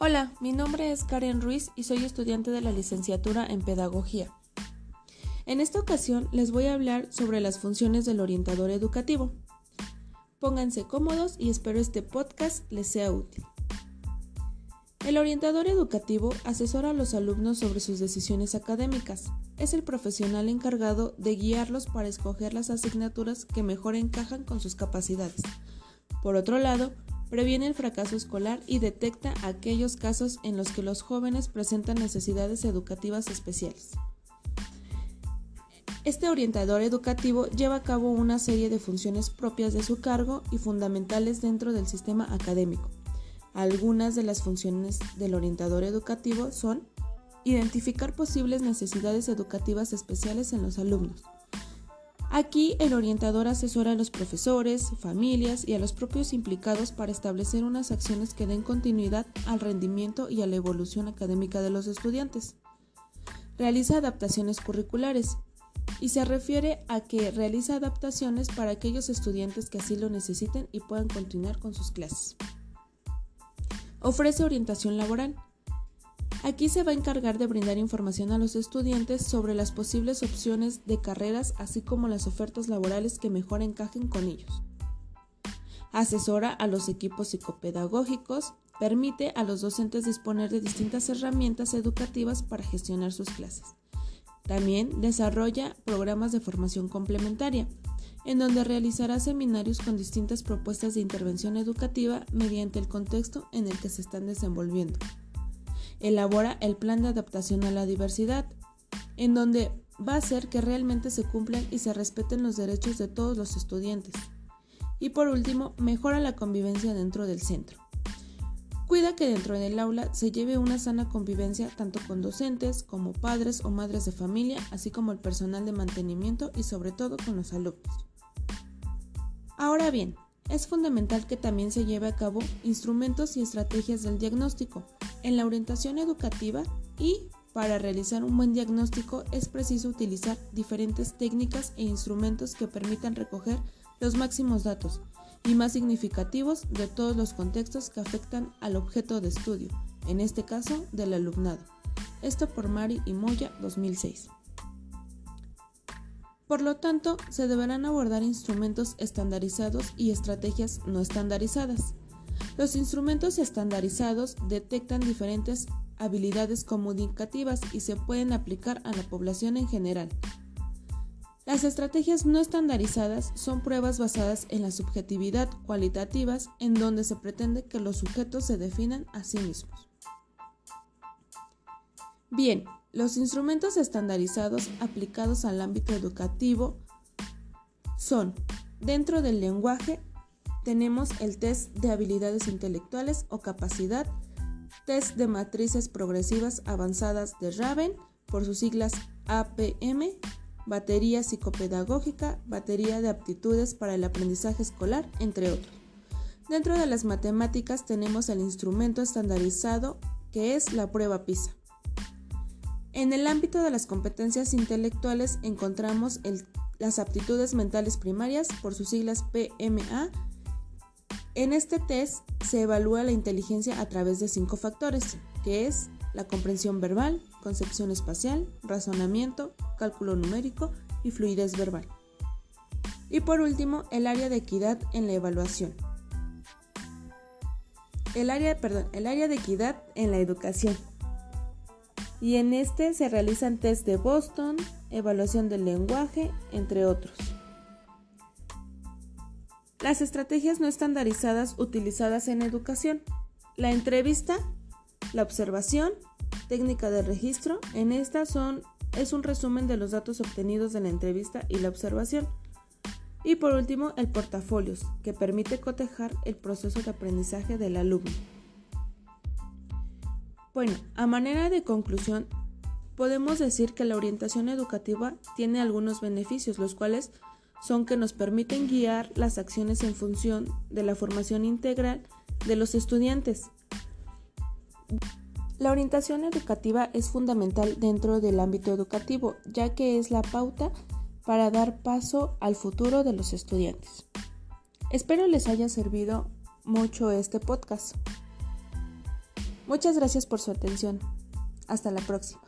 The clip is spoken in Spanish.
Hola, mi nombre es Karen Ruiz y soy estudiante de la licenciatura en Pedagogía. En esta ocasión les voy a hablar sobre las funciones del orientador educativo. Pónganse cómodos y espero este podcast les sea útil. El orientador educativo asesora a los alumnos sobre sus decisiones académicas. Es el profesional encargado de guiarlos para escoger las asignaturas que mejor encajan con sus capacidades. Por otro lado, previene el fracaso escolar y detecta aquellos casos en los que los jóvenes presentan necesidades educativas especiales. Este orientador educativo lleva a cabo una serie de funciones propias de su cargo y fundamentales dentro del sistema académico. Algunas de las funciones del orientador educativo son identificar posibles necesidades educativas especiales en los alumnos, Aquí el orientador asesora a los profesores, familias y a los propios implicados para establecer unas acciones que den continuidad al rendimiento y a la evolución académica de los estudiantes. Realiza adaptaciones curriculares y se refiere a que realiza adaptaciones para aquellos estudiantes que así lo necesiten y puedan continuar con sus clases. Ofrece orientación laboral. Aquí se va a encargar de brindar información a los estudiantes sobre las posibles opciones de carreras, así como las ofertas laborales que mejor encajen con ellos. Asesora a los equipos psicopedagógicos, permite a los docentes disponer de distintas herramientas educativas para gestionar sus clases. También desarrolla programas de formación complementaria, en donde realizará seminarios con distintas propuestas de intervención educativa mediante el contexto en el que se están desenvolviendo elabora el plan de adaptación a la diversidad, en donde va a hacer que realmente se cumplan y se respeten los derechos de todos los estudiantes. Y por último, mejora la convivencia dentro del centro. Cuida que dentro del aula se lleve una sana convivencia tanto con docentes como padres o madres de familia, así como el personal de mantenimiento y sobre todo con los alumnos. Ahora bien, es fundamental que también se lleve a cabo instrumentos y estrategias del diagnóstico, en la orientación educativa y para realizar un buen diagnóstico es preciso utilizar diferentes técnicas e instrumentos que permitan recoger los máximos datos y más significativos de todos los contextos que afectan al objeto de estudio, en este caso del alumnado. Esto por Mari y Moya 2006. Por lo tanto, se deberán abordar instrumentos estandarizados y estrategias no estandarizadas. Los instrumentos estandarizados detectan diferentes habilidades comunicativas y se pueden aplicar a la población en general. Las estrategias no estandarizadas son pruebas basadas en la subjetividad cualitativas en donde se pretende que los sujetos se definan a sí mismos. Bien, los instrumentos estandarizados aplicados al ámbito educativo son, dentro del lenguaje, tenemos el test de habilidades intelectuales o capacidad, test de matrices progresivas avanzadas de Raven, por sus siglas APM, batería psicopedagógica, batería de aptitudes para el aprendizaje escolar, entre otros. Dentro de las matemáticas tenemos el instrumento estandarizado que es la prueba PISA. En el ámbito de las competencias intelectuales encontramos las aptitudes mentales primarias, por sus siglas PMA, en este test se evalúa la inteligencia a través de cinco factores, que es la comprensión verbal, concepción espacial, razonamiento, cálculo numérico y fluidez verbal. Y por último, el área de equidad en la evaluación. El área, perdón, el área de equidad en la educación. Y en este se realizan test de Boston, evaluación del lenguaje, entre otros. Las estrategias no estandarizadas utilizadas en educación. La entrevista, la observación, técnica de registro. En esta son, es un resumen de los datos obtenidos de la entrevista y la observación. Y por último, el portafolios, que permite cotejar el proceso de aprendizaje del alumno. Bueno, a manera de conclusión, podemos decir que la orientación educativa tiene algunos beneficios, los cuales son que nos permiten guiar las acciones en función de la formación integral de los estudiantes. La orientación educativa es fundamental dentro del ámbito educativo, ya que es la pauta para dar paso al futuro de los estudiantes. Espero les haya servido mucho este podcast. Muchas gracias por su atención. Hasta la próxima.